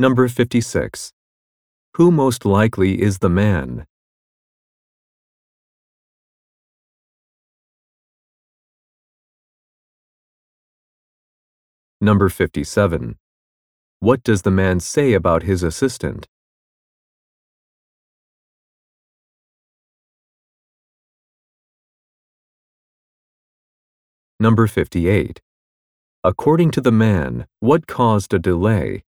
Number 56. Who most likely is the man? Number 57. What does the man say about his assistant? Number 58. According to the man, what caused a delay?